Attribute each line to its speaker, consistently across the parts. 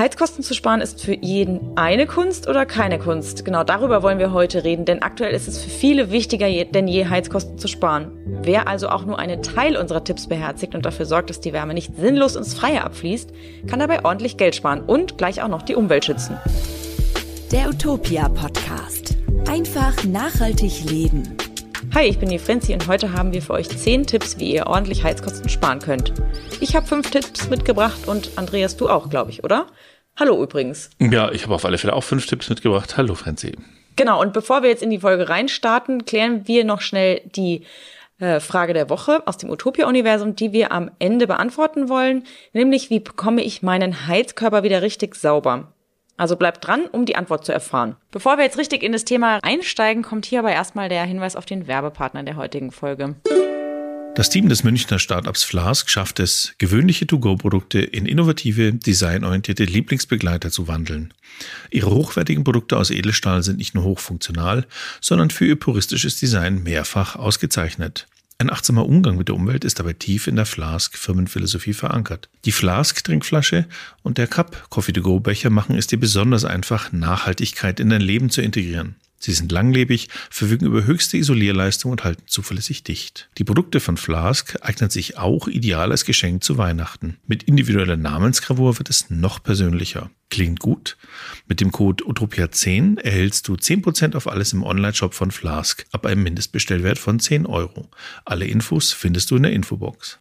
Speaker 1: Heizkosten zu sparen ist für jeden eine Kunst oder keine Kunst? Genau darüber wollen wir heute reden, denn aktuell ist es für viele wichtiger denn je, Heizkosten zu sparen. Wer also auch nur einen Teil unserer Tipps beherzigt und dafür sorgt, dass die Wärme nicht sinnlos ins Freie abfließt, kann dabei ordentlich Geld sparen und gleich auch noch die Umwelt schützen.
Speaker 2: Der Utopia Podcast. Einfach nachhaltig leben.
Speaker 1: Hi, ich bin die Frenzi und heute haben wir für euch 10 Tipps, wie ihr ordentlich Heizkosten sparen könnt. Ich habe 5 Tipps mitgebracht und Andreas, du auch, glaube ich, oder? Hallo übrigens.
Speaker 3: Ja, ich habe auf alle Fälle auch 5 Tipps mitgebracht. Hallo Frenzi.
Speaker 1: Genau, und bevor wir jetzt in die Folge reinstarten, klären wir noch schnell die äh, Frage der Woche aus dem Utopia-Universum, die wir am Ende beantworten wollen, nämlich wie bekomme ich meinen Heizkörper wieder richtig sauber? Also bleibt dran, um die Antwort zu erfahren. Bevor wir jetzt richtig in das Thema einsteigen, kommt hier aber erstmal der Hinweis auf den Werbepartner der heutigen Folge.
Speaker 3: Das Team des Münchner Startups Flask schafft es, gewöhnliche To-Go-Produkte in innovative, designorientierte Lieblingsbegleiter zu wandeln. Ihre hochwertigen Produkte aus Edelstahl sind nicht nur hochfunktional, sondern für ihr puristisches Design mehrfach ausgezeichnet. Ein achtsamer Umgang mit der Umwelt ist dabei tief in der Flask-Firmenphilosophie verankert. Die Flask-Trinkflasche und der Cup Coffee-to-Go-Becher machen es dir besonders einfach, Nachhaltigkeit in dein Leben zu integrieren. Sie sind langlebig, verfügen über höchste Isolierleistung und halten zuverlässig dicht. Die Produkte von Flask eignen sich auch ideal als Geschenk zu Weihnachten. Mit individueller Namensgravur wird es noch persönlicher. Klingt gut? Mit dem Code Utopia10 erhältst du 10% auf alles im Onlineshop von Flask ab einem Mindestbestellwert von 10 Euro. Alle Infos findest du in der Infobox.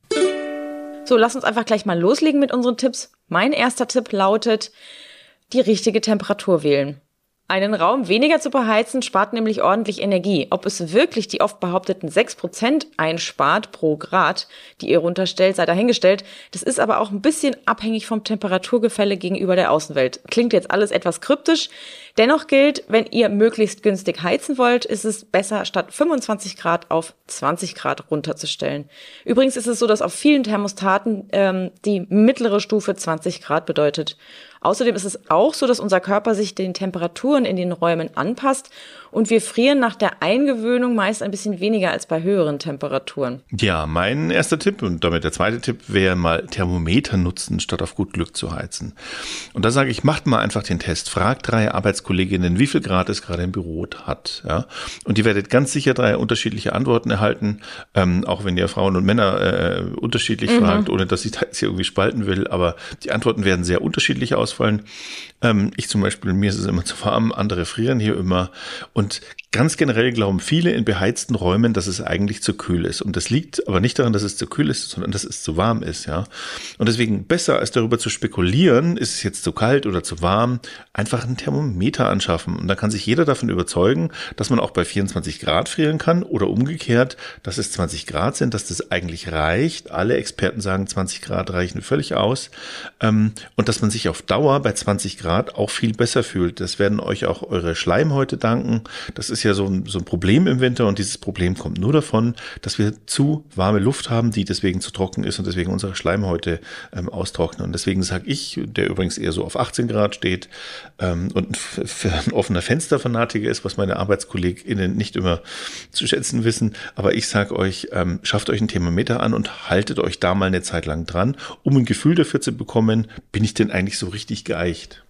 Speaker 1: So, lass uns einfach gleich mal loslegen mit unseren Tipps. Mein erster Tipp lautet, die richtige Temperatur wählen. Einen Raum weniger zu beheizen spart nämlich ordentlich Energie. Ob es wirklich die oft behaupteten 6% einspart pro Grad, die ihr runterstellt, sei dahingestellt. Das ist aber auch ein bisschen abhängig vom Temperaturgefälle gegenüber der Außenwelt. Klingt jetzt alles etwas kryptisch. Dennoch gilt, wenn ihr möglichst günstig heizen wollt, ist es besser, statt 25 Grad auf 20 Grad runterzustellen. Übrigens ist es so, dass auf vielen Thermostaten ähm, die mittlere Stufe 20 Grad bedeutet. Außerdem ist es auch so, dass unser Körper sich den Temperaturen in den Räumen anpasst und wir frieren nach der Eingewöhnung meist ein bisschen weniger als bei höheren Temperaturen.
Speaker 3: Ja, mein erster Tipp und damit der zweite Tipp wäre mal Thermometer nutzen, statt auf gut Glück zu heizen. Und da sage ich, macht mal einfach den Test. Fragt drei Arbeitskolleginnen, wie viel Grad es gerade im Büro hat. Ja? Und ihr werdet ganz sicher drei unterschiedliche Antworten erhalten, ähm, auch wenn ihr Frauen und Männer äh, unterschiedlich mhm. fragt, ohne dass ich da jetzt hier irgendwie spalten will. Aber die Antworten werden sehr unterschiedlich ausfallen. Ähm, ich zum Beispiel, mir ist es immer zu warm, andere frieren hier immer. Und ganz generell glauben viele in beheizten Räumen, dass es eigentlich zu kühl ist. Und das liegt aber nicht daran, dass es zu kühl ist, sondern dass es zu warm ist, ja. Und deswegen besser als darüber zu spekulieren, ist es jetzt zu kalt oder zu warm, einfach ein Thermometer anschaffen. Und da kann sich jeder davon überzeugen, dass man auch bei 24 Grad frieren kann oder umgekehrt, dass es 20 Grad sind, dass das eigentlich reicht. Alle Experten sagen, 20 Grad reichen völlig aus. Ähm, und dass man sich auf Dauer bei 20 Grad auch viel besser fühlt. Das werden euch auch eure Schleimhäute danken. Das ist ja so ein, so ein Problem im Winter und dieses Problem kommt nur davon, dass wir zu warme Luft haben, die deswegen zu trocken ist und deswegen unsere Schleimhäute ähm, austrocknen. Und deswegen sage ich, der übrigens eher so auf 18 Grad steht ähm, und für ein offener Fensterfanatiker ist, was meine ArbeitskollegInnen nicht immer zu schätzen wissen. Aber ich sage euch, ähm, schafft euch ein Thermometer an und haltet euch da mal eine Zeit lang dran, um ein Gefühl dafür zu bekommen, bin ich denn eigentlich so richtig geeicht?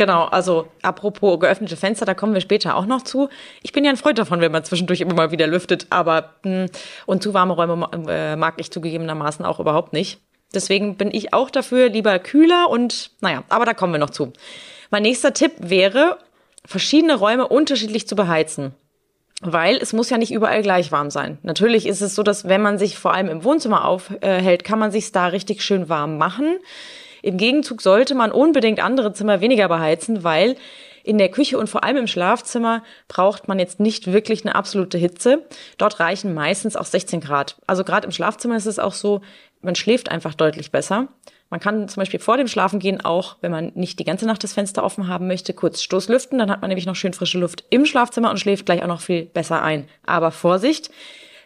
Speaker 1: Genau, also apropos geöffnete Fenster, da kommen wir später auch noch zu. Ich bin ja ein Freund davon, wenn man zwischendurch immer mal wieder lüftet, aber mh, hm, und zu warme Räume äh, mag ich zugegebenermaßen auch überhaupt nicht. Deswegen bin ich auch dafür lieber kühler und naja, aber da kommen wir noch zu. Mein nächster Tipp wäre, verschiedene Räume unterschiedlich zu beheizen. Weil es muss ja nicht überall gleich warm sein. Natürlich ist es so, dass wenn man sich vor allem im Wohnzimmer aufhält, kann man sich da richtig schön warm machen. Im Gegenzug sollte man unbedingt andere Zimmer weniger beheizen, weil in der Küche und vor allem im Schlafzimmer braucht man jetzt nicht wirklich eine absolute Hitze. Dort reichen meistens auch 16 Grad. Also gerade im Schlafzimmer ist es auch so, man schläft einfach deutlich besser. Man kann zum Beispiel vor dem Schlafengehen auch, wenn man nicht die ganze Nacht das Fenster offen haben möchte, kurz Stoßlüften. Dann hat man nämlich noch schön frische Luft im Schlafzimmer und schläft gleich auch noch viel besser ein. Aber Vorsicht!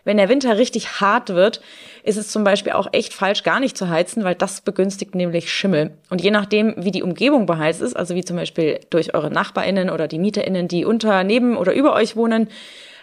Speaker 1: Wenn der Winter richtig hart wird, ist es zum Beispiel auch echt falsch, gar nicht zu heizen, weil das begünstigt nämlich Schimmel. Und je nachdem, wie die Umgebung beheizt ist, also wie zum Beispiel durch eure NachbarInnen oder die MieterInnen, die unter, neben oder über euch wohnen,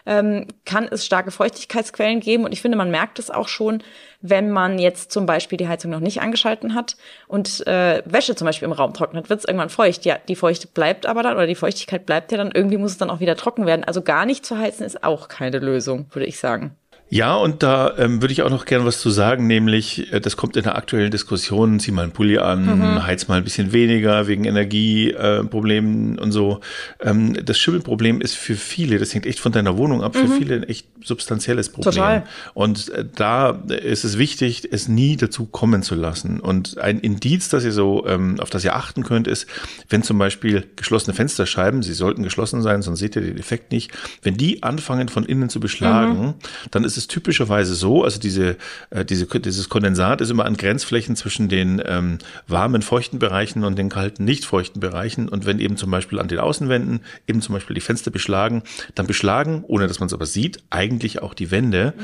Speaker 1: ähm, kann es starke Feuchtigkeitsquellen geben. Und ich finde, man merkt es auch schon, wenn man jetzt zum Beispiel die Heizung noch nicht angeschalten hat und äh, Wäsche zum Beispiel im Raum trocknet, wird es irgendwann feucht. Ja, die Feuchte bleibt aber dann oder die Feuchtigkeit bleibt ja dann. Irgendwie muss es dann auch wieder trocken werden. Also gar nicht zu heizen ist auch keine Lösung, würde ich sagen.
Speaker 3: Ja, und da ähm, würde ich auch noch gerne was zu sagen, nämlich, äh, das kommt in der aktuellen Diskussion, zieh mal einen Pulli an, mhm. heiz mal ein bisschen weniger wegen Energieproblemen äh, und so. Ähm, das Schimmelproblem ist für viele, das hängt echt von deiner Wohnung ab, mhm. für viele ein echt substanzielles Problem. Total. Und äh, da ist es wichtig, es nie dazu kommen zu lassen. Und ein Indiz, dass ihr so, ähm, auf das ihr achten könnt, ist, wenn zum Beispiel geschlossene Fensterscheiben, sie sollten geschlossen sein, sonst seht ihr den Effekt nicht, wenn die anfangen von innen zu beschlagen, mhm. dann ist es typischerweise so, also diese, äh, diese, dieses Kondensat ist immer an Grenzflächen zwischen den ähm, warmen, feuchten Bereichen und den kalten, nicht feuchten Bereichen. Und wenn eben zum Beispiel an den Außenwänden eben zum Beispiel die Fenster beschlagen, dann beschlagen, ohne dass man es aber sieht, eigentlich auch die Wände. Mhm.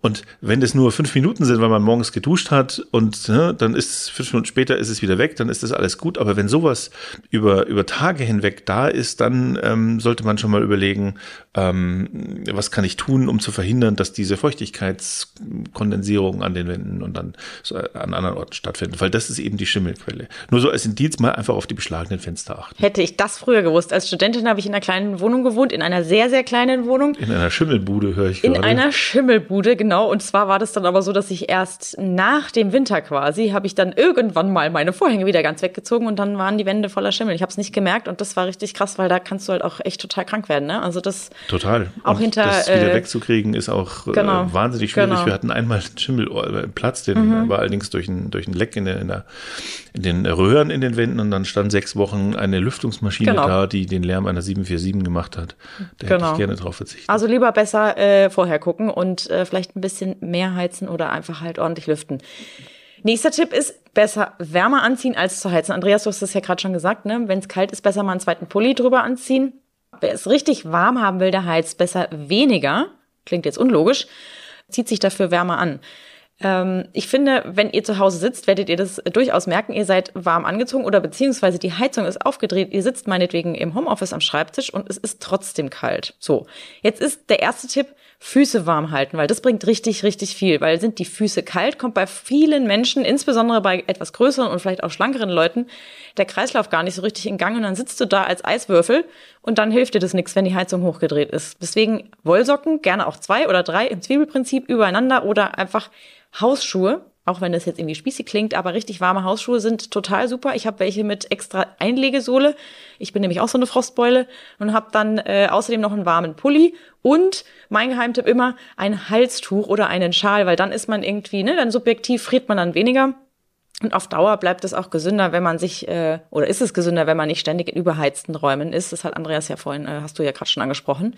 Speaker 3: Und wenn das nur fünf Minuten sind, weil man morgens geduscht hat und ne, dann ist fünf Minuten später ist es wieder weg, dann ist das alles gut. Aber wenn sowas über, über Tage hinweg da ist, dann ähm, sollte man schon mal überlegen, ähm, was kann ich tun, um zu verhindern, dass diese Feuchtigkeitskondensierung an den Wänden und dann so an anderen Orten stattfinden, weil das ist eben die Schimmelquelle. Nur so als Indiz mal einfach auf die beschlagenen Fenster achten.
Speaker 1: Hätte ich das früher gewusst. Als Studentin habe ich in einer kleinen Wohnung gewohnt, in einer sehr, sehr kleinen Wohnung.
Speaker 3: In einer Schimmelbude höre ich
Speaker 1: in gerade. In einer Schimmelbude, genau. Und zwar war das dann aber so, dass ich erst nach dem Winter quasi, habe ich dann irgendwann mal meine Vorhänge wieder ganz weggezogen und dann waren die Wände voller Schimmel. Ich habe es nicht gemerkt und das war richtig krass, weil da kannst du halt auch echt total krank werden. Ne? Also das
Speaker 3: Total.
Speaker 1: Auch und hinter.
Speaker 3: Das wieder äh, wegzukriegen ist auch äh, genau, äh, wahnsinnig schwierig. Genau. Wir hatten einmal Schimmelplatz, den mhm. war allerdings durch ein, durch ein Leck in, der, in, der, in den Röhren in den Wänden und dann stand sechs Wochen eine Lüftungsmaschine genau. da, die den Lärm einer 747 gemacht hat. Da genau. hätte ich gerne drauf verzichtet.
Speaker 1: Also lieber besser äh, vorher gucken und äh, vielleicht ein bisschen mehr heizen oder einfach halt ordentlich lüften. Nächster Tipp ist, besser wärmer anziehen als zu heizen. Andreas, du hast das ja gerade schon gesagt, ne? Wenn es kalt ist, besser mal einen zweiten Pulli drüber anziehen. Wer es richtig warm haben will, der heizt besser weniger. Klingt jetzt unlogisch. Zieht sich dafür wärmer an. Ähm, ich finde, wenn ihr zu Hause sitzt, werdet ihr das durchaus merken. Ihr seid warm angezogen oder beziehungsweise die Heizung ist aufgedreht. Ihr sitzt meinetwegen im Homeoffice am Schreibtisch und es ist trotzdem kalt. So. Jetzt ist der erste Tipp, Füße warm halten, weil das bringt richtig, richtig viel. Weil sind die Füße kalt, kommt bei vielen Menschen, insbesondere bei etwas größeren und vielleicht auch schlankeren Leuten, der Kreislauf gar nicht so richtig in Gang und dann sitzt du da als Eiswürfel und dann hilft dir das nichts, wenn die Heizung hochgedreht ist. Deswegen Wollsocken, gerne auch zwei oder drei im Zwiebelprinzip übereinander oder einfach Hausschuhe, auch wenn das jetzt irgendwie spießig klingt, aber richtig warme Hausschuhe sind total super. Ich habe welche mit extra Einlegesohle. Ich bin nämlich auch so eine Frostbeule und habe dann äh, außerdem noch einen warmen Pulli und mein Geheimtipp immer ein Halstuch oder einen Schal, weil dann ist man irgendwie, ne, dann subjektiv friert man dann weniger. Und auf Dauer bleibt es auch gesünder, wenn man sich, äh, oder ist es gesünder, wenn man nicht ständig in überheizten Räumen ist. Das hat Andreas ja vorhin, äh, hast du ja gerade schon angesprochen.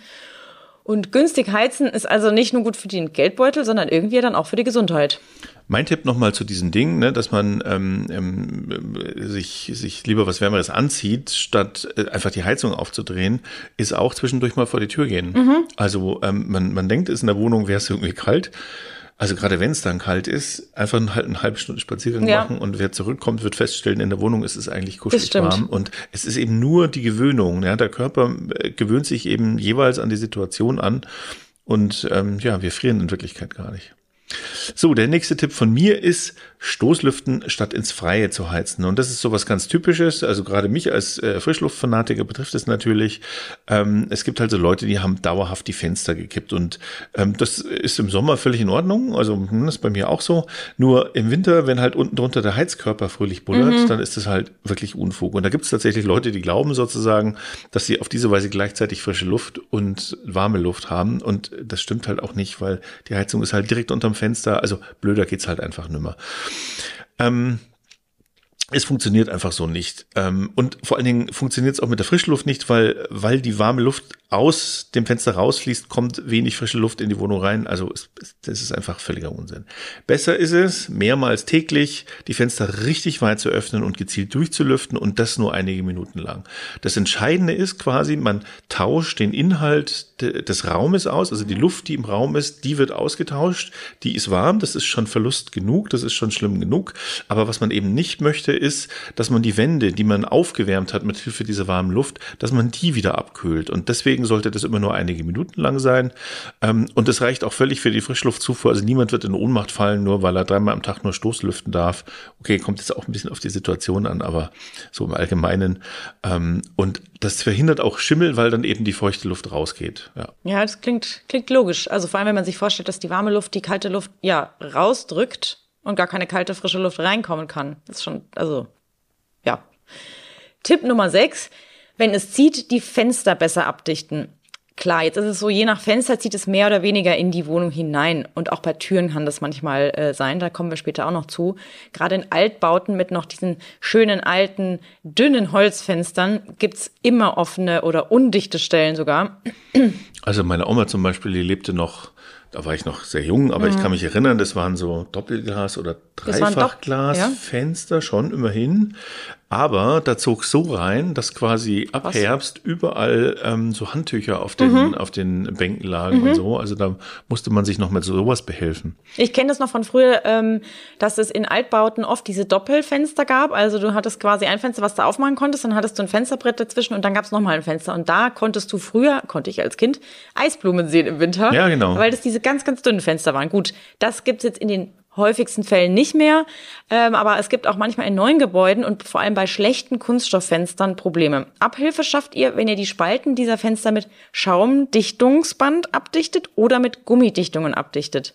Speaker 1: Und günstig heizen ist also nicht nur gut für den Geldbeutel, sondern irgendwie dann auch für die Gesundheit.
Speaker 3: Mein Tipp nochmal zu diesen Dingen, ne, dass man ähm, ähm, sich, sich lieber was Wärmeres anzieht, statt äh, einfach die Heizung aufzudrehen, ist auch zwischendurch mal vor die Tür gehen. Mhm. Also ähm, man, man denkt, es ist in der Wohnung, wäre es irgendwie kalt. Also gerade wenn es dann kalt ist, einfach halt eine halbe Stunde Spaziergang ja. machen und wer zurückkommt, wird feststellen, in der Wohnung ist es eigentlich kuschelig warm. Und es ist eben nur die Gewöhnung. Ja, der Körper äh, gewöhnt sich eben jeweils an die Situation an. Und ähm, ja, wir frieren in Wirklichkeit gar nicht. So, der nächste Tipp von mir ist, Stoßlüften statt ins Freie zu heizen. Und das ist sowas ganz Typisches. Also gerade mich als äh, Frischluftfanatiker betrifft es natürlich. Ähm, es gibt halt so Leute, die haben dauerhaft die Fenster gekippt. Und ähm, das ist im Sommer völlig in Ordnung. Also hm, das ist bei mir auch so. Nur im Winter, wenn halt unten drunter der Heizkörper fröhlich bullert, mhm. dann ist das halt wirklich Unfug. Und da gibt es tatsächlich Leute, die glauben sozusagen, dass sie auf diese Weise gleichzeitig frische Luft und warme Luft haben. Und das stimmt halt auch nicht, weil die Heizung ist halt direkt unterm Fenster. Also blöder geht's halt einfach nimmer. Ähm, es funktioniert einfach so nicht. Ähm, und vor allen Dingen funktioniert es auch mit der Frischluft nicht, weil, weil die warme Luft aus dem Fenster rausfließt, kommt wenig frische Luft in die Wohnung rein. Also es, das ist einfach völliger Unsinn. Besser ist es, mehrmals täglich die Fenster richtig weit zu öffnen und gezielt durchzulüften und das nur einige Minuten lang. Das Entscheidende ist quasi, man tauscht den Inhalt de, des Raumes aus, also die Luft, die im Raum ist, die wird ausgetauscht, die ist warm, das ist schon Verlust genug, das ist schon schlimm genug. Aber was man eben nicht möchte, ist, dass man die Wände, die man aufgewärmt hat mit Hilfe dieser warmen Luft, dass man die wieder abkühlt. Und deswegen sollte das immer nur einige Minuten lang sein. Ähm, und das reicht auch völlig für die Frischluftzufuhr. Also niemand wird in Ohnmacht fallen, nur weil er dreimal am Tag nur Stoßlüften darf. Okay, kommt jetzt auch ein bisschen auf die Situation an, aber so im Allgemeinen. Ähm, und das verhindert auch Schimmel, weil dann eben die feuchte Luft rausgeht. Ja,
Speaker 1: ja das klingt, klingt logisch. Also vor allem, wenn man sich vorstellt, dass die warme Luft die kalte Luft ja rausdrückt und gar keine kalte, frische Luft reinkommen kann. Das ist schon, also, ja. Tipp Nummer 6. Wenn es zieht, die Fenster besser abdichten. Klar, jetzt ist es so, je nach Fenster zieht es mehr oder weniger in die Wohnung hinein. Und auch bei Türen kann das manchmal äh, sein. Da kommen wir später auch noch zu. Gerade in Altbauten mit noch diesen schönen alten, dünnen Holzfenstern gibt's immer offene oder undichte Stellen sogar.
Speaker 3: Also meine Oma zum Beispiel, die lebte noch da war ich noch sehr jung, aber mhm. ich kann mich erinnern, das waren so Doppelglas oder Dreifachglasfenster ja. schon immerhin. Aber da zog so rein, dass quasi ab Was? Herbst überall ähm, so Handtücher auf den, mhm. auf den Bänken lagen mhm. und so. Also da musste man sich noch mit sowas behelfen.
Speaker 1: Ich kenne das noch von früher, ähm, dass es in Altbauten oft diese Doppelfenster gab. Also du hattest quasi ein Fenster, was du aufmachen konntest, dann hattest du ein Fensterbrett dazwischen und dann gab es nochmal ein Fenster. Und da konntest du früher, konnte ich als Kind, Eisblumen sehen im Winter.
Speaker 3: Ja, genau.
Speaker 1: Weil das diese ganz, ganz dünnen Fenster waren. Gut, das gibt's jetzt in den häufigsten Fällen nicht mehr. Ähm, aber es gibt auch manchmal in neuen Gebäuden und vor allem bei schlechten Kunststofffenstern Probleme. Abhilfe schafft ihr, wenn ihr die Spalten dieser Fenster mit Schaumdichtungsband abdichtet oder mit Gummidichtungen abdichtet.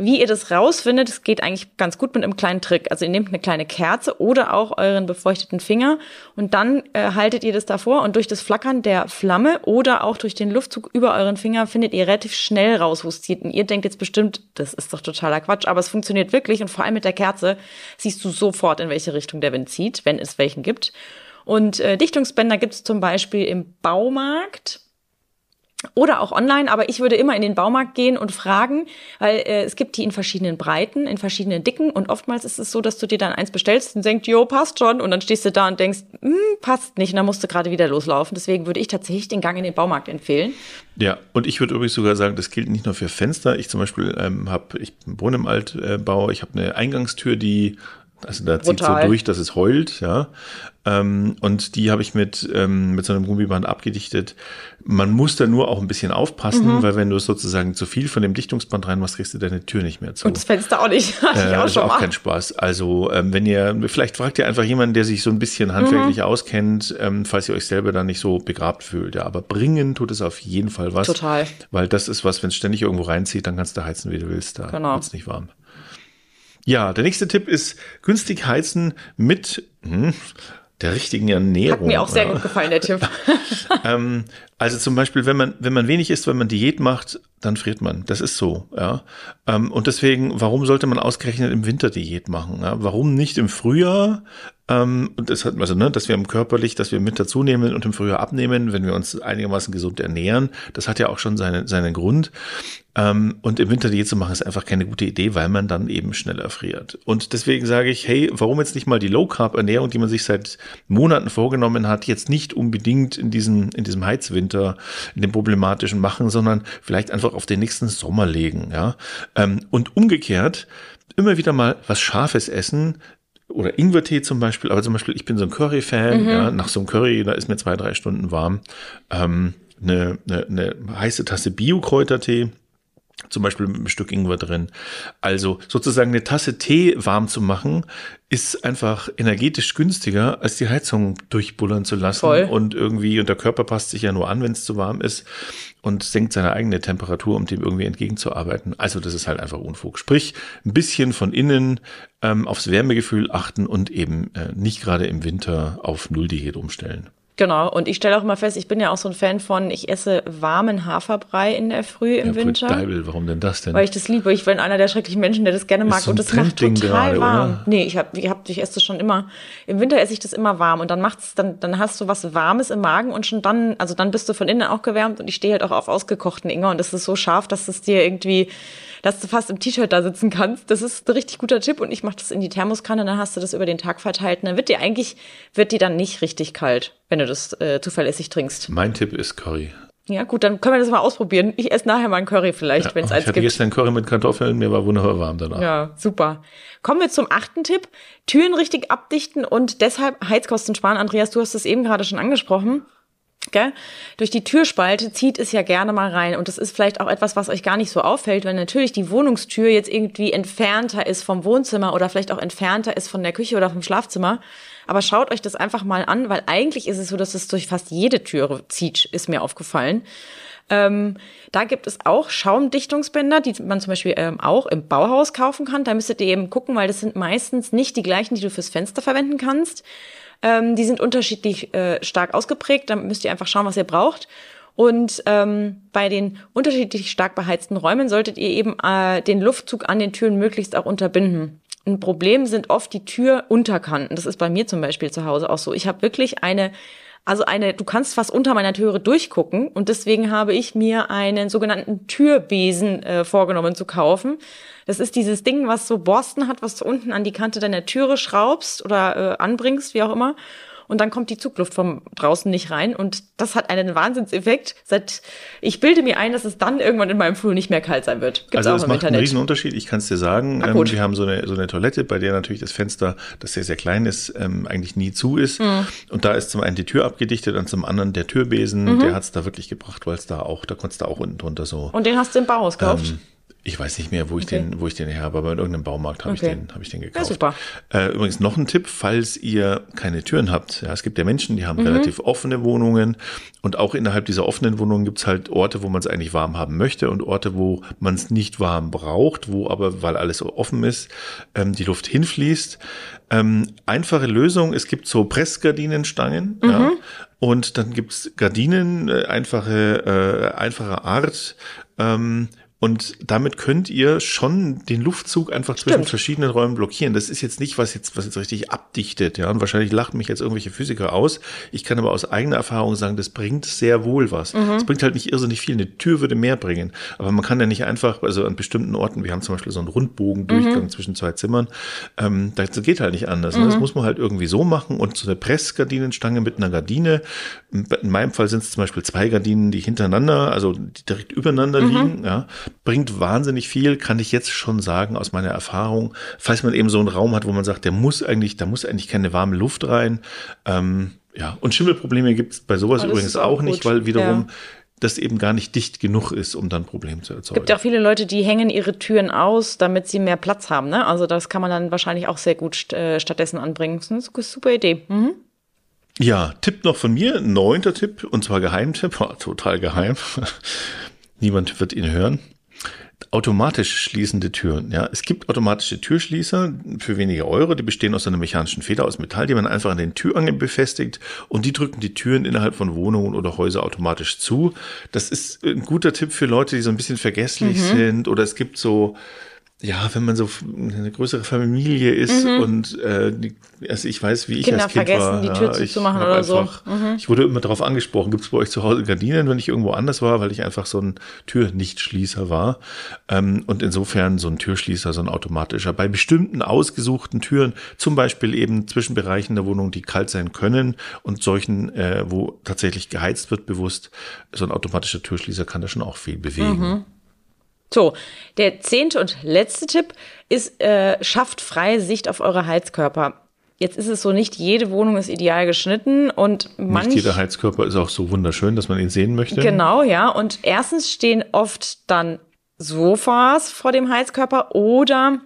Speaker 1: Wie ihr das rausfindet, es geht eigentlich ganz gut mit einem kleinen Trick. Also ihr nehmt eine kleine Kerze oder auch euren befeuchteten Finger und dann äh, haltet ihr das davor und durch das Flackern der Flamme oder auch durch den Luftzug über euren Finger findet ihr relativ schnell raus, wo es zieht. Und ihr denkt jetzt bestimmt, das ist doch totaler Quatsch, aber es funktioniert wirklich und vor allem mit der Kerze siehst du sofort, in welche Richtung der Wind zieht, wenn es welchen gibt. Und äh, Dichtungsbänder gibt es zum Beispiel im Baumarkt oder auch online, aber ich würde immer in den Baumarkt gehen und fragen, weil äh, es gibt die in verschiedenen Breiten, in verschiedenen Dicken und oftmals ist es so, dass du dir dann eins bestellst und denkst, jo, passt schon und dann stehst du da und denkst, hm, passt nicht und dann musst du gerade wieder loslaufen. Deswegen würde ich tatsächlich den Gang in den Baumarkt empfehlen.
Speaker 3: Ja, und ich würde übrigens sogar sagen, das gilt nicht nur für Fenster. Ich zum Beispiel ähm, habe, ich wohne im Altbau, ich habe eine Eingangstür, die also da zieht so durch, dass es heult, ja. Ähm, und die habe ich mit, ähm, mit so einem Gummiband abgedichtet. Man muss da nur auch ein bisschen aufpassen, mhm. weil wenn du sozusagen zu viel von dem Dichtungsband reinmachst, kriegst du deine Tür nicht mehr zu.
Speaker 1: Und das Fenster auch nicht. Hatte
Speaker 3: äh, ich auch ist schon auch mal. kein Spaß. Also ähm, wenn ihr, vielleicht fragt ihr einfach jemanden, der sich so ein bisschen handwerklich mhm. auskennt, ähm, falls ihr euch selber da nicht so begrabt fühlt. Ja, aber bringen tut es auf jeden Fall was.
Speaker 1: Total.
Speaker 3: Weil das ist was, wenn es ständig irgendwo reinzieht, dann kannst du heizen, wie du willst. Da
Speaker 1: genau.
Speaker 3: wird es nicht warm. Ja, der nächste Tipp ist günstig heizen mit hm, der richtigen Ernährung.
Speaker 1: Hat mir auch sehr ja. gut gefallen, der Tipp.
Speaker 3: ähm, also zum Beispiel, wenn man, wenn man wenig isst, wenn man Diät macht, dann friert man. Das ist so, ja. Ähm, und deswegen, warum sollte man ausgerechnet im Winter Diät machen? Ja? Warum nicht im Frühjahr? Ähm, und das hat also, ne, dass wir im körperlich, dass wir mit dazu nehmen und im Frühjahr abnehmen, wenn wir uns einigermaßen gesund ernähren. Das hat ja auch schon seine, seinen Grund. Ähm, und im Winter Diät zu machen ist einfach keine gute Idee, weil man dann eben schneller friert. Und deswegen sage ich, hey, warum jetzt nicht mal die Low Carb Ernährung, die man sich seit Monaten vorgenommen hat, jetzt nicht unbedingt in diesem, in diesem Heizwinter, in dem problematischen machen, sondern vielleicht einfach auf den nächsten Sommer legen, ja. Ähm, und umgekehrt, immer wieder mal was Scharfes essen, oder Ingwertee zum Beispiel, aber zum Beispiel, ich bin so ein Curry-Fan, mhm. ja, nach so einem Curry, da ist mir zwei, drei Stunden warm, ähm, eine, eine, eine heiße Tasse Bio-Kräutertee, zum Beispiel mit einem Stück Ingwer drin. Also sozusagen eine Tasse Tee warm zu machen, ist einfach energetisch günstiger, als die Heizung durchbullern zu lassen. Voll. Und irgendwie, und der Körper passt sich ja nur an, wenn es zu warm ist und senkt seine eigene Temperatur, um dem irgendwie entgegenzuarbeiten. Also das ist halt einfach Unfug. Sprich, ein bisschen von innen ähm, aufs Wärmegefühl achten und eben äh, nicht gerade im Winter auf Null-Diät umstellen.
Speaker 1: Genau, und ich stelle auch immer fest, ich bin ja auch so ein Fan von, ich esse warmen Haferbrei in der Früh im ja, Winter.
Speaker 3: Deibel, warum denn das denn?
Speaker 1: Weil ich das liebe. Ich bin einer der schrecklichen Menschen, der das gerne mag. So und das macht total gerade, warm. Oder? Nee, ich hab, ich hab, ich esse das schon immer. Im Winter esse ich das immer warm und dann macht's, dann, dann hast du was Warmes im Magen und schon dann, also dann bist du von innen auch gewärmt und ich stehe halt auch auf ausgekochten Ingwer und das ist so scharf, dass es dir irgendwie dass du fast im T-Shirt da sitzen kannst. Das ist ein richtig guter Tipp und ich mache das in die Thermoskanne, dann hast du das über den Tag verteilt. Und dann wird dir eigentlich, wird dir dann nicht richtig kalt, wenn du das äh, zuverlässig trinkst.
Speaker 3: Mein Tipp ist Curry.
Speaker 1: Ja, gut, dann können wir das mal ausprobieren. Ich esse nachher mal ein Curry vielleicht, ja, wenn es eins
Speaker 3: gibt. Ich hatte gestern Curry mit Kartoffeln, mir war wunderbar warm danach.
Speaker 1: Ja, super. Kommen wir zum achten Tipp. Türen richtig abdichten und deshalb Heizkosten sparen. Andreas, du hast es eben gerade schon angesprochen. Gell? Durch die Türspalte zieht es ja gerne mal rein. Und das ist vielleicht auch etwas, was euch gar nicht so auffällt, weil natürlich die Wohnungstür jetzt irgendwie entfernter ist vom Wohnzimmer oder vielleicht auch entfernter ist von der Küche oder vom Schlafzimmer. Aber schaut euch das einfach mal an, weil eigentlich ist es so, dass es durch fast jede Türe zieht, ist mir aufgefallen. Ähm, da gibt es auch Schaumdichtungsbänder, die man zum Beispiel ähm, auch im Bauhaus kaufen kann. Da müsstet ihr eben gucken, weil das sind meistens nicht die gleichen, die du fürs Fenster verwenden kannst. Ähm, die sind unterschiedlich äh, stark ausgeprägt. Da müsst ihr einfach schauen, was ihr braucht. Und ähm, bei den unterschiedlich stark beheizten Räumen solltet ihr eben äh, den Luftzug an den Türen möglichst auch unterbinden. Ein Problem sind oft die Türunterkanten. Das ist bei mir zum Beispiel zu Hause auch so. Ich habe wirklich eine also eine, du kannst fast unter meiner Türe durchgucken und deswegen habe ich mir einen sogenannten Türbesen äh, vorgenommen zu kaufen. Das ist dieses Ding, was so Borsten hat, was du unten an die Kante deiner Türe schraubst oder äh, anbringst, wie auch immer und dann kommt die Zugluft vom draußen nicht rein und das hat einen Wahnsinnseffekt. Seit ich bilde mir ein, dass es dann irgendwann in meinem Flur nicht mehr kalt sein wird.
Speaker 3: Gibt's also das macht Internet. einen riesen Unterschied. Ich kann es dir sagen. Ähm, wir haben so eine so eine Toilette, bei der natürlich das Fenster, das sehr sehr klein ist, ähm, eigentlich nie zu ist. Mhm. Und da ist zum einen die Tür abgedichtet und zum anderen der Türbesen. Mhm. Der hat es da wirklich gebracht, weil es da auch, da konntest du auch unten drunter so.
Speaker 1: Und den hast du im Bauhaus gekauft? Ähm,
Speaker 3: ich weiß nicht mehr, wo ich okay. den, wo ich den her habe, aber in irgendeinem Baumarkt habe okay. ich den, habe ich den gekauft.
Speaker 1: Ja, super.
Speaker 3: Äh, übrigens noch ein Tipp, falls ihr keine Türen habt. Ja, es gibt ja Menschen, die haben mhm. relativ offene Wohnungen und auch innerhalb dieser offenen Wohnungen gibt es halt Orte, wo man es eigentlich warm haben möchte und Orte, wo man es nicht warm braucht, wo aber, weil alles so offen ist, ähm, die Luft hinfließt. Ähm, einfache Lösung, es gibt so Pressgardinenstangen, mhm. ja, und dann gibt's Gardinen, äh, einfache, äh, einfache Art, ähm, und damit könnt ihr schon den Luftzug einfach Stimmt. zwischen verschiedenen Räumen blockieren. Das ist jetzt nicht, was jetzt, was jetzt richtig abdichtet, ja. Und wahrscheinlich lachen mich jetzt irgendwelche Physiker aus. Ich kann aber aus eigener Erfahrung sagen, das bringt sehr wohl was. Es mhm. bringt halt nicht irrsinnig viel. Eine Tür würde mehr bringen. Aber man kann ja nicht einfach, also an bestimmten Orten, wir haben zum Beispiel so einen Rundbogendurchgang mhm. zwischen zwei Zimmern, ähm, das geht halt nicht anders. Ne? Das mhm. muss man halt irgendwie so machen und so eine Pressgardinenstange mit einer Gardine. In meinem Fall sind es zum Beispiel zwei Gardinen, die hintereinander, also die direkt übereinander mhm. liegen, ja bringt wahnsinnig viel, kann ich jetzt schon sagen aus meiner Erfahrung. Falls man eben so einen Raum hat, wo man sagt, der muss eigentlich, da muss eigentlich keine warme Luft rein. Ähm, ja, und Schimmelprobleme gibt es bei sowas oh, übrigens auch, auch nicht, weil wiederum ja. das eben gar nicht dicht genug ist, um dann Probleme zu erzeugen. Es
Speaker 1: gibt ja auch viele Leute, die hängen ihre Türen aus, damit sie mehr Platz haben. Ne? Also das kann man dann wahrscheinlich auch sehr gut äh, stattdessen anbringen. Das ist eine super Idee. Mhm.
Speaker 3: Ja, Tipp noch von mir, neunter Tipp, und zwar Geheimtipp, total geheim. Niemand wird ihn hören automatisch schließende Türen. Ja, es gibt automatische Türschließer für wenige Euro, die bestehen aus einer mechanischen Feder aus Metall, die man einfach an den Türangeln befestigt und die drücken die Türen innerhalb von Wohnungen oder Häuser automatisch zu. Das ist ein guter Tipp für Leute, die so ein bisschen vergesslich mhm. sind oder es gibt so ja, wenn man so eine größere Familie ist mhm. und äh, also ich weiß, wie ich
Speaker 1: Kinder
Speaker 3: als Kind
Speaker 1: vergessen,
Speaker 3: war.
Speaker 1: die Tür
Speaker 3: ja,
Speaker 1: zuzumachen oder
Speaker 3: einfach,
Speaker 1: so. Mhm.
Speaker 3: Ich wurde immer darauf angesprochen, gibt es bei euch zu Hause Gardinen, wenn ich irgendwo anders war, weil ich einfach so ein Türnichtschließer war. Ähm, und insofern so ein Türschließer, so ein automatischer. Bei bestimmten ausgesuchten Türen, zum Beispiel eben zwischen Bereichen der Wohnung, die kalt sein können und solchen, äh, wo tatsächlich geheizt wird, bewusst, so ein automatischer Türschließer kann da schon auch viel bewegen. Mhm.
Speaker 1: So, der zehnte und letzte Tipp ist, äh, schafft freie Sicht auf eure Heizkörper. Jetzt ist es so, nicht jede Wohnung ist ideal geschnitten und manch,
Speaker 3: Nicht jeder Heizkörper ist auch so wunderschön, dass man ihn sehen möchte.
Speaker 1: Genau, ja. Und erstens stehen oft dann Sofas vor dem Heizkörper oder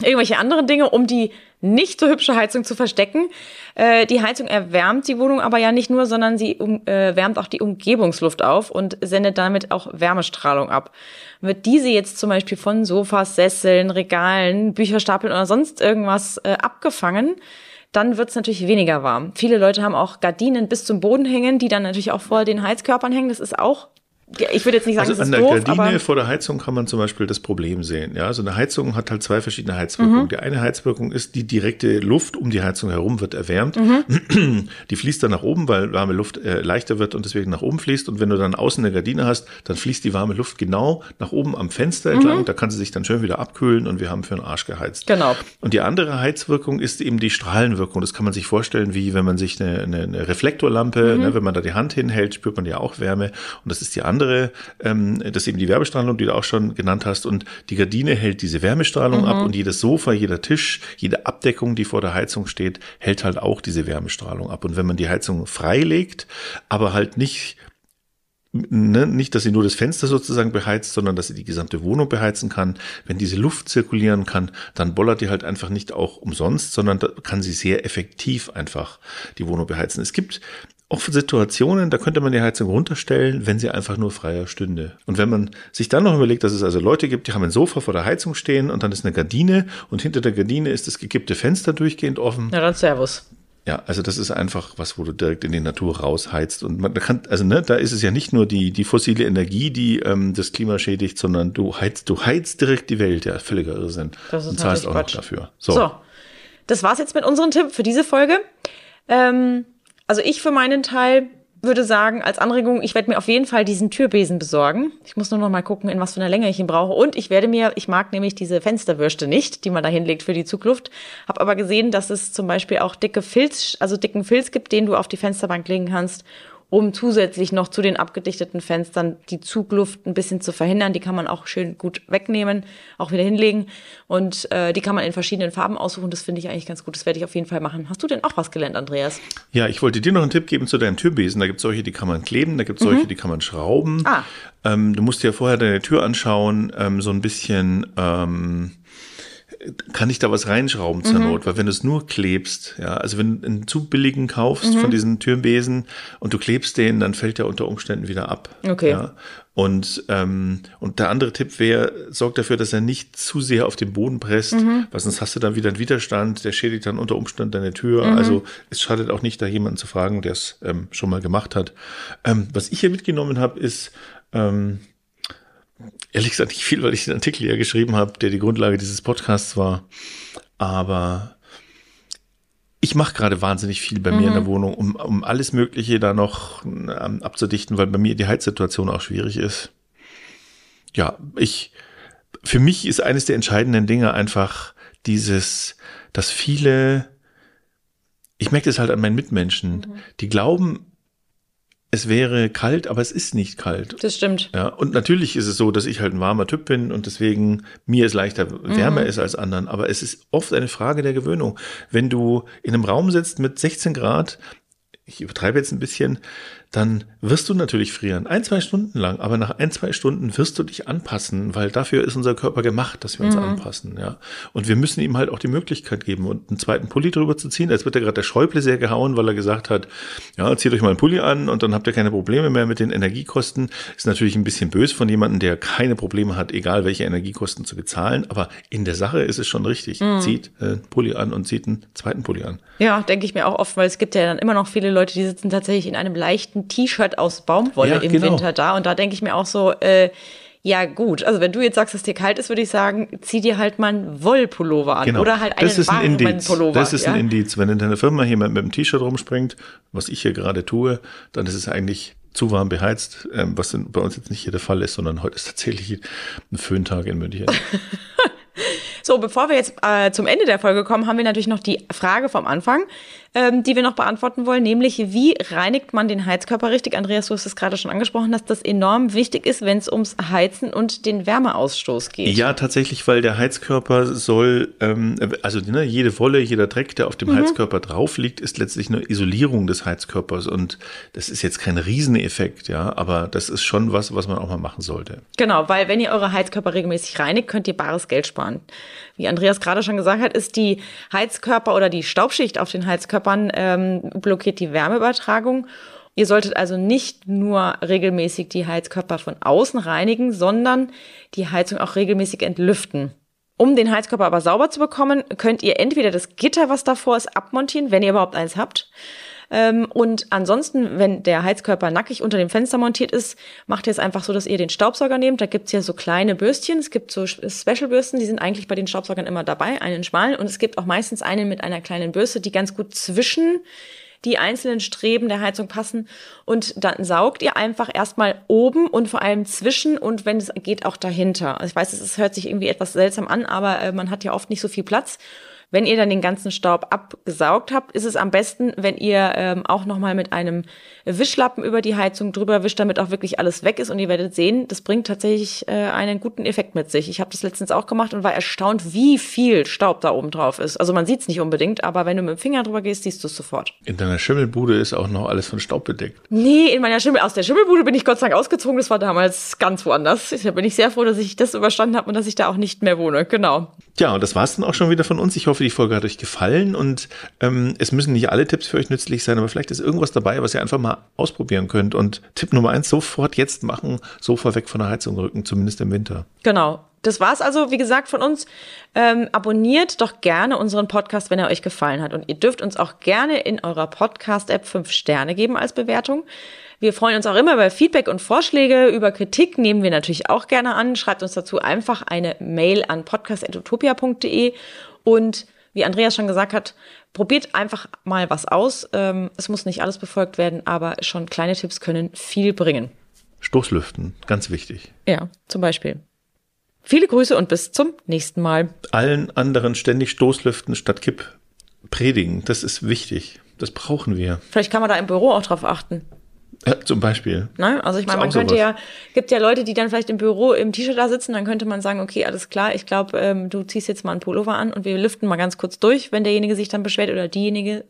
Speaker 1: irgendwelche anderen Dinge, um die nicht so hübsche Heizung zu verstecken. Äh, die Heizung erwärmt die Wohnung aber ja nicht nur, sondern sie um, äh, wärmt auch die Umgebungsluft auf und sendet damit auch Wärmestrahlung ab. Wird diese jetzt zum Beispiel von Sofas, Sesseln, Regalen, Bücherstapeln oder sonst irgendwas äh, abgefangen, dann wird es natürlich weniger warm. Viele Leute haben auch Gardinen bis zum Boden hängen, die dann natürlich auch vor den Heizkörpern hängen. Das ist auch ich würde jetzt nicht sagen,
Speaker 3: also an der
Speaker 1: doof,
Speaker 3: Gardine vor der Heizung kann man zum Beispiel das Problem sehen. Ja, so eine Heizung hat halt zwei verschiedene Heizwirkungen.
Speaker 1: Mhm.
Speaker 3: Die eine Heizwirkung ist, die direkte Luft um die Heizung herum wird erwärmt.
Speaker 1: Mhm.
Speaker 3: Die fließt dann nach oben, weil warme Luft äh, leichter wird und deswegen nach oben fließt. Und wenn du dann außen eine Gardine hast, dann fließt die warme Luft genau nach oben am Fenster entlang. Da kann sie sich dann schön wieder abkühlen und wir haben für den Arsch geheizt.
Speaker 1: Mhm. Genau.
Speaker 3: Und die andere Heizwirkung ist eben die Strahlenwirkung. Das kann man sich vorstellen, wie wenn man sich eine, eine, eine Reflektorlampe,
Speaker 1: Mhm.
Speaker 3: ne, wenn man da die Hand hinhält, spürt man ja auch Wärme. Und das ist die andere, ähm, das ist eben die Wärmestrahlung, die du auch schon genannt hast. Und die Gardine hält diese Wärmestrahlung ab und jedes Sofa, jeder Tisch, jede Abdeckung, die vor der Heizung steht, hält halt auch diese Wärmestrahlung ab. Und wenn man die Heizung freilegt, aber halt nicht ne, nicht, dass sie nur das Fenster sozusagen beheizt, sondern dass sie die gesamte Wohnung beheizen kann. Wenn diese Luft zirkulieren kann, dann bollert die halt einfach nicht auch umsonst, sondern kann sie sehr effektiv einfach die Wohnung beheizen. Es gibt auch Situationen, da könnte man die Heizung runterstellen, wenn sie einfach nur freier stünde. Und wenn man sich dann noch überlegt, dass es also Leute gibt, die haben ein Sofa vor der Heizung stehen und dann ist eine Gardine und hinter der Gardine ist das gekippte Fenster durchgehend offen,
Speaker 1: Na dann Servus.
Speaker 3: Ja, also das ist einfach was, wo du direkt in die Natur rausheizt. Und man kann, also ne, da ist es ja nicht nur die, die fossile Energie, die ähm, das Klima schädigt, sondern du heizt, du heizt direkt die Welt. Ja, völliger Irrsinn.
Speaker 1: Das ist
Speaker 3: Und zahlst auch
Speaker 1: natürlich
Speaker 3: noch
Speaker 1: Quatsch.
Speaker 3: dafür.
Speaker 1: So.
Speaker 3: So.
Speaker 1: das war's jetzt mit unserem Tipp für diese Folge. Ähm, also ich für meinen Teil würde sagen, als Anregung, ich werde mir auf jeden Fall diesen Türbesen besorgen. Ich muss nur noch mal gucken, in was für einer Länge ich ihn brauche. Und ich werde mir, ich mag nämlich diese Fensterwürste nicht, die man da hinlegt für die Zugluft. Habe aber gesehen, dass es zum Beispiel auch dicke Filz, also dicken Filz gibt, den du auf die Fensterbank legen kannst, um zusätzlich noch zu den abgedichteten Fenstern die Zugluft ein bisschen zu verhindern. Die kann man auch schön gut wegnehmen, auch wieder hinlegen. Und äh, die kann man in verschiedenen Farben aussuchen. Das finde ich eigentlich ganz gut. Das werde ich auf jeden Fall machen. Hast du denn auch was gelernt, Andreas?
Speaker 3: Ja, ich wollte dir noch einen Tipp geben zu deinem Türbesen. Da gibt es solche, die kann man kleben, da gibt es solche, die kann man schrauben.
Speaker 1: Ah.
Speaker 3: Ähm, du musst dir vorher deine Tür anschauen, ähm, so ein bisschen, ähm, kann ich da was reinschrauben zur
Speaker 1: Mhm.
Speaker 3: Not? Weil wenn du es nur klebst, ja, also wenn du einen zu billigen kaufst
Speaker 1: Mhm.
Speaker 3: von diesen Türbesen und du klebst den, dann fällt der unter Umständen wieder ab.
Speaker 1: Okay.
Speaker 3: Ja. Und, ähm, und der andere Tipp wäre, sorg dafür, dass er nicht zu sehr auf den Boden presst,
Speaker 1: Mhm.
Speaker 3: weil sonst hast du dann wieder einen Widerstand, der schädigt dann unter Umständen deine Tür.
Speaker 1: Mhm.
Speaker 3: Also es schadet auch nicht, da jemanden zu fragen, der es ähm, schon mal gemacht hat. Ähm, was ich hier mitgenommen habe, ist ähm, ehrlich gesagt nicht viel, weil ich den Artikel ja geschrieben habe, der die Grundlage dieses Podcasts war. Aber ich mache gerade wahnsinnig viel bei mir in der Wohnung, um, um alles Mögliche da noch ähm, abzudichten, weil bei mir die Heizsituation auch schwierig ist. Ja, ich, für mich ist eines der entscheidenden Dinge einfach dieses, dass viele, ich merke das halt an meinen Mitmenschen, die glauben, es wäre kalt, aber es ist nicht kalt.
Speaker 1: Das stimmt.
Speaker 3: Ja, und natürlich ist es so, dass ich halt ein warmer Typ bin und deswegen mir es leichter wärmer ist als anderen. Aber es ist oft eine Frage der Gewöhnung. Wenn du in einem Raum sitzt mit 16 Grad, ich übertreibe jetzt ein bisschen, dann wirst du natürlich frieren. Ein, zwei Stunden lang. Aber nach ein, zwei Stunden wirst du dich anpassen, weil dafür ist unser Körper gemacht, dass wir uns anpassen, ja. Und wir müssen ihm halt auch die Möglichkeit geben und einen zweiten Pulli drüber zu ziehen. Jetzt wird ja gerade der Schäuble sehr gehauen, weil er gesagt hat, ja, zieht euch mal einen Pulli an und dann habt ihr keine Probleme mehr mit den Energiekosten. Ist natürlich ein bisschen böse von jemandem, der keine Probleme hat, egal welche Energiekosten zu bezahlen. Aber in der Sache ist es schon richtig. Zieht äh, einen Pulli an und zieht einen zweiten Pulli an.
Speaker 1: Ja, denke ich mir auch oft, weil es gibt ja dann immer noch viele Leute, die sitzen tatsächlich in einem leichten T-Shirt aus Baumwolle
Speaker 3: Ja,
Speaker 1: im
Speaker 3: genau.
Speaker 1: Winter da. Und da denke ich mir auch so, äh, ja gut, also wenn du jetzt sagst, dass dir kalt ist, würde ich sagen, zieh dir halt mal einen Wollpullover an
Speaker 3: Genau.
Speaker 1: oder halt einen
Speaker 3: das ein.
Speaker 1: Pullover.
Speaker 3: Das ist
Speaker 1: ja?
Speaker 3: ein Indiz. Wenn in deiner Firma jemand mit einem T-Shirt rumspringt, was ich hier gerade tue, dann ist es eigentlich zu warm beheizt, ähm, was bei uns jetzt nicht hier der Fall ist, sondern heute ist tatsächlich ein Föhntag in München.
Speaker 1: So, bevor wir jetzt äh, zum Ende der Folge kommen, haben wir natürlich noch die Frage vom Anfang, ähm, die wir noch beantworten wollen, nämlich wie reinigt man den Heizkörper richtig? Andreas, du hast es gerade schon angesprochen, dass das enorm wichtig ist, wenn es ums Heizen und den Wärmeausstoß geht.
Speaker 3: Ja, tatsächlich, weil der Heizkörper soll, ähm, also ne, jede Wolle, jeder Dreck, der auf dem Heizkörper drauf liegt, ist letztlich eine Isolierung des Heizkörpers und das ist jetzt kein Rieseneffekt, ja, aber das ist schon was, was man auch mal machen sollte.
Speaker 1: Genau, weil wenn ihr eure Heizkörper regelmäßig reinigt, könnt ihr bares Geld sparen. Wie Andreas gerade schon gesagt hat, ist die Heizkörper oder die Staubschicht auf den Heizkörpern ähm, blockiert die Wärmeübertragung. Ihr solltet also nicht nur regelmäßig die Heizkörper von außen reinigen, sondern die Heizung auch regelmäßig entlüften. Um den Heizkörper aber sauber zu bekommen, könnt ihr entweder das Gitter, was davor ist, abmontieren, wenn ihr überhaupt eins habt. Ähm, und ansonsten, wenn der Heizkörper nackig unter dem Fenster montiert ist, macht ihr es einfach so, dass ihr den Staubsauger nehmt. Da gibt's ja so kleine Bürstchen. Es gibt so Special-Bürsten, die sind eigentlich bei den Staubsaugern immer dabei, einen schmalen. Und es gibt auch meistens einen mit einer kleinen Bürste, die ganz gut zwischen die einzelnen Streben der Heizung passen. Und dann saugt ihr einfach erstmal oben und vor allem zwischen und wenn es geht auch dahinter. Also ich weiß, es hört sich irgendwie etwas seltsam an, aber äh, man hat ja oft nicht so viel Platz. Wenn ihr dann den ganzen Staub abgesaugt habt, ist es am besten, wenn ihr ähm, auch nochmal mit einem Wischlappen über die Heizung drüber wischt, damit auch wirklich alles weg ist. Und ihr werdet sehen, das bringt tatsächlich äh, einen guten Effekt mit sich. Ich habe das letztens auch gemacht und war erstaunt, wie viel Staub da oben drauf ist. Also man sieht es nicht unbedingt, aber wenn du mit dem Finger drüber gehst, siehst du es sofort.
Speaker 3: In deiner Schimmelbude ist auch noch alles von Staub bedeckt.
Speaker 1: Nee, in meiner Schimmel, aus der Schimmelbude bin ich Gott sei Dank ausgezogen. Das war damals ganz woanders. Da bin ich sehr froh, dass ich das überstanden habe und dass ich da auch nicht mehr wohne. Genau.
Speaker 3: Ja, und das war's dann auch schon wieder von uns. Ich hoffe, die Folge hat euch gefallen und ähm, es müssen nicht alle Tipps für euch nützlich sein, aber vielleicht ist irgendwas dabei, was ihr einfach mal ausprobieren könnt. Und Tipp Nummer eins, sofort jetzt machen, Sofa weg von der Heizung rücken, zumindest im Winter.
Speaker 1: Genau. Das war's also, wie gesagt, von uns. Ähm, abonniert doch gerne unseren Podcast, wenn er euch gefallen hat. Und ihr dürft uns auch gerne in eurer Podcast-App fünf Sterne geben als Bewertung. Wir freuen uns auch immer über Feedback und Vorschläge. Über Kritik nehmen wir natürlich auch gerne an. Schreibt uns dazu einfach eine Mail an podcast.utopia.de. Und wie Andreas schon gesagt hat, probiert einfach mal was aus. Ähm, es muss nicht alles befolgt werden, aber schon kleine Tipps können viel bringen.
Speaker 3: Stoßlüften, ganz wichtig.
Speaker 1: Ja, zum Beispiel. Viele Grüße und bis zum nächsten Mal.
Speaker 3: Allen anderen ständig Stoßlüften statt Kipp predigen. Das ist wichtig. Das brauchen wir.
Speaker 1: Vielleicht kann man da im Büro auch drauf achten.
Speaker 3: Ja, zum Beispiel.
Speaker 1: Ne? Also ich meine, man könnte sowas. ja, gibt ja Leute, die dann vielleicht im Büro im T-Shirt da sitzen, dann könnte man sagen, okay, alles klar, ich glaube, ähm, du ziehst jetzt mal einen Pullover an und wir lüften mal ganz kurz durch, wenn derjenige sich dann beschwert oder diejenige.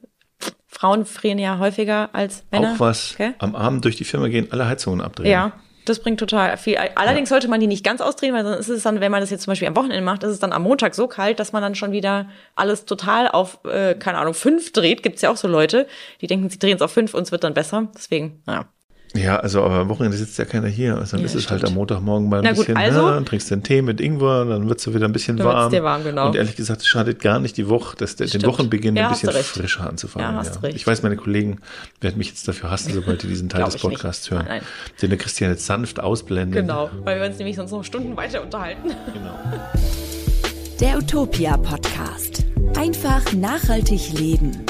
Speaker 1: Frauen frieren ja häufiger als Männer.
Speaker 3: Auch was. Okay? Am Abend durch die Firma gehen, alle Heizungen abdrehen.
Speaker 1: Ja, das bringt total viel. Allerdings ja. sollte man die nicht ganz ausdrehen, weil sonst ist es dann, wenn man das jetzt zum Beispiel am Wochenende macht, ist es dann am Montag so kalt, dass man dann schon wieder alles total auf, äh, keine Ahnung, fünf dreht. Gibt's ja auch so Leute, die denken, sie drehen es auf fünf und es wird dann besser. Deswegen, naja.
Speaker 3: Ja, also aber am Wochenende sitzt ja keiner hier. Also dann ja, ist es halt am Montagmorgen mal ein Na bisschen, gut, also, dann trinkst du einen Tee mit Ingwer, dann wird es wieder ein bisschen dann warm. Dir warm genau. Und ehrlich gesagt, es schadet gar nicht die Woche, das, den Wochenbeginn ja, ein bisschen frischer anzufangen. Ja, hast ja. Recht. Ich weiß, meine Kollegen werden mich jetzt dafür hassen, sobald die diesen Teil des Podcasts hören. Nein, nein. Den der Christian jetzt sanft ausblendet.
Speaker 1: Genau, weil wir uns nämlich sonst noch Stunden weiter unterhalten. Genau.
Speaker 2: Der Utopia Podcast. Einfach nachhaltig leben.